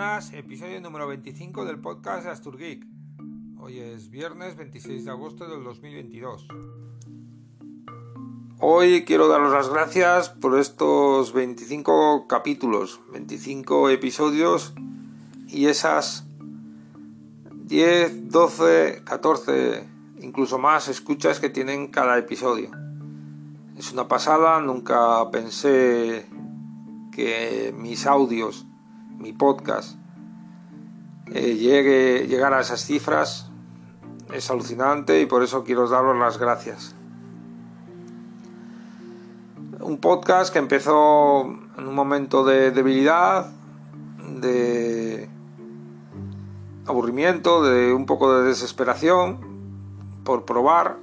buenas, episodio número 25 del podcast de Asturgeek. Hoy es viernes 26 de agosto del 2022. Hoy quiero daros las gracias por estos 25 capítulos, 25 episodios y esas 10, 12, 14, incluso más escuchas que tienen cada episodio. Es una pasada, nunca pensé que mis audios mi podcast eh, llegue, llegar a esas cifras es alucinante y por eso quiero daros las gracias. Un podcast que empezó en un momento de debilidad, de aburrimiento, de un poco de desesperación por probar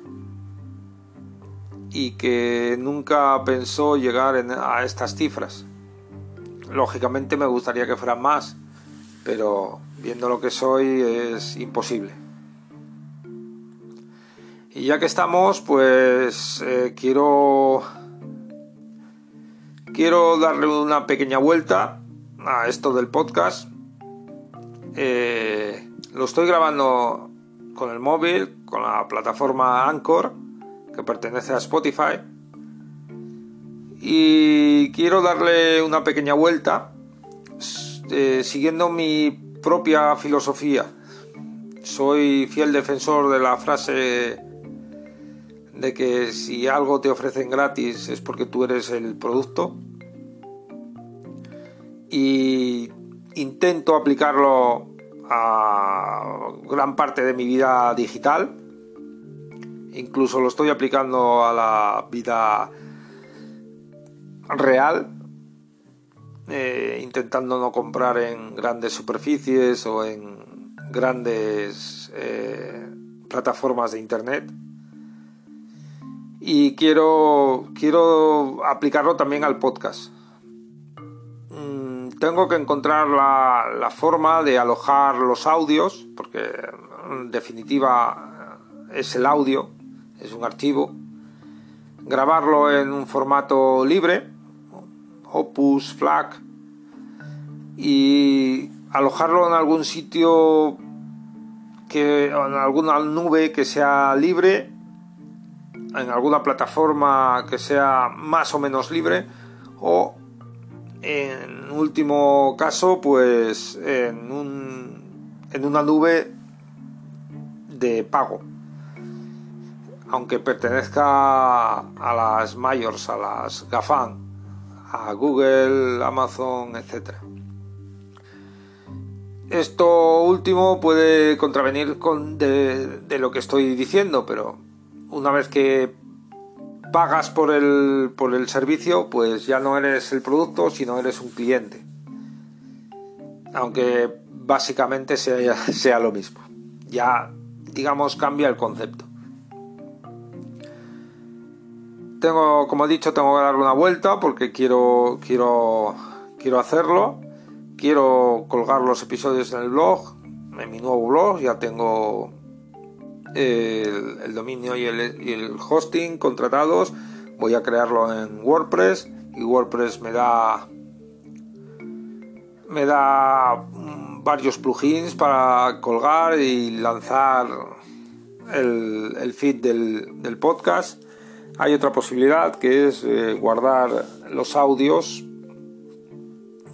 y que nunca pensó llegar a estas cifras. Lógicamente me gustaría que fueran más, pero viendo lo que soy es imposible. Y ya que estamos, pues eh, quiero quiero darle una pequeña vuelta a esto del podcast. Eh, lo estoy grabando con el móvil, con la plataforma Anchor, que pertenece a Spotify y quiero darle una pequeña vuelta eh, siguiendo mi propia filosofía. Soy fiel defensor de la frase de que si algo te ofrecen gratis es porque tú eres el producto y intento aplicarlo a gran parte de mi vida digital incluso lo estoy aplicando a la vida real, eh, intentando no comprar en grandes superficies o en grandes eh, plataformas de internet. Y quiero, quiero aplicarlo también al podcast. Mm, tengo que encontrar la, la forma de alojar los audios, porque en definitiva es el audio, es un archivo, grabarlo en un formato libre Opus, FLAC y alojarlo en algún sitio que en alguna nube que sea libre en alguna plataforma que sea más o menos libre o en último caso pues en, un, en una nube de pago. Aunque pertenezca a las mayors a las GAFAN a Google, Amazon, etc. Esto último puede contravenir con de, lo que estoy diciendo, pero una vez que pagas por el, por el servicio, pues ya no eres el producto, sino eres un cliente. Aunque básicamente sea, sea lo mismo. Ya, digamos, cambia el concepto. Tengo, como he dicho, tengo que darle una vuelta porque quiero, quiero, quiero hacerlo. Quiero colgar los episodios en el blog, en mi nuevo blog. Ya tengo el, dominio y el, hosting contratados. Voy a crearlo en WordPress y WordPress me da me da varios plugins para colgar y lanzar el, feed del podcast hay otra posibilidad que es eh, guardar los audios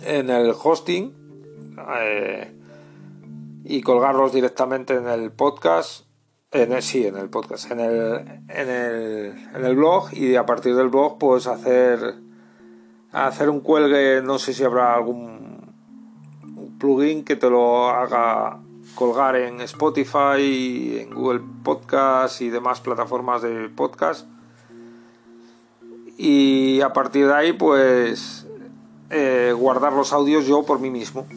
en el hosting eh, y colgarlos directamente en el podcast. En el, sí, en el podcast, en el, en el, en el blog y a partir del blog pues hacer, hacer un cuelgue, no sé si habrá algún plugin que te lo haga colgar en Spotify, en Google Podcast y demás plataformas de podcast y a partir de ahí pues eh, guardar los audios yo por mí mismo.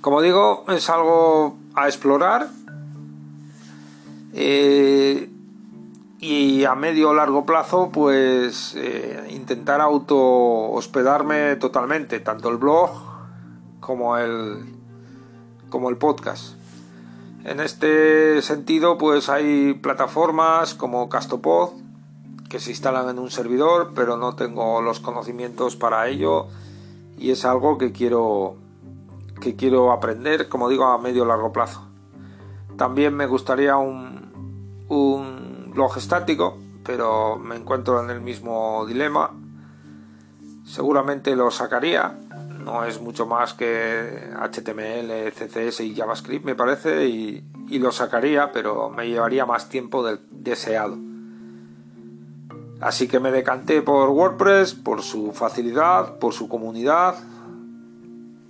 Como digo, es algo a explorar eh, y a medio o largo plazo pues eh, intentar auto hospedarme totalmente, tanto el blog como el, como el podcast. En este sentido pues hay plataformas como Castopod que se instalan en un servidor, pero no tengo los conocimientos para ello y es algo que quiero que quiero aprender, como digo, a medio largo plazo. También me gustaría un, un blog estático, pero me encuentro en el mismo dilema. Seguramente lo sacaría, no es mucho más que HTML, CSS y JavaScript me parece y, lo sacaría, pero me llevaría más tiempo del deseado. Así que me decanté por WordPress, por su facilidad, por su comunidad,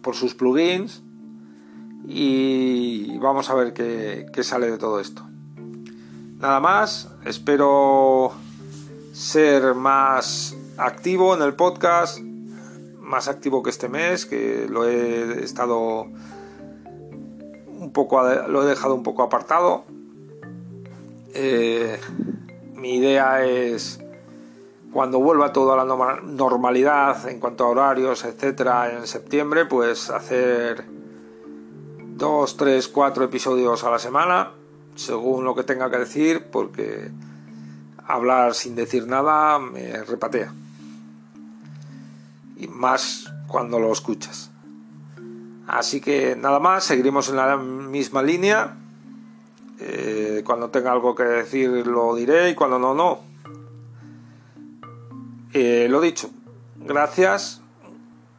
por sus plugins y vamos a ver qué, sale de todo esto. Nada más, espero ser más activo en el podcast, más activo que este mes, que lo he estado un poco, lo he dejado un poco apartado. Eh, mi idea es cuando vuelva todo a la normalidad en cuanto a horarios, etcétera, en septiembre, pues hacer dos, tres, cuatro episodios a la semana, según lo que tenga que decir, porque hablar sin decir nada me repatea y más cuando lo escuchas. Así que nada más, seguiremos en la misma línea. Eh, cuando tenga algo que decir lo diré y cuando no, no. Eh, lo dicho, gracias,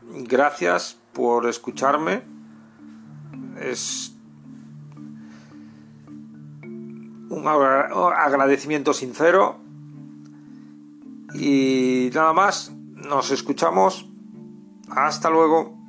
gracias por escucharme. Es un agradecimiento sincero. Y nada más, nos escuchamos. Hasta luego.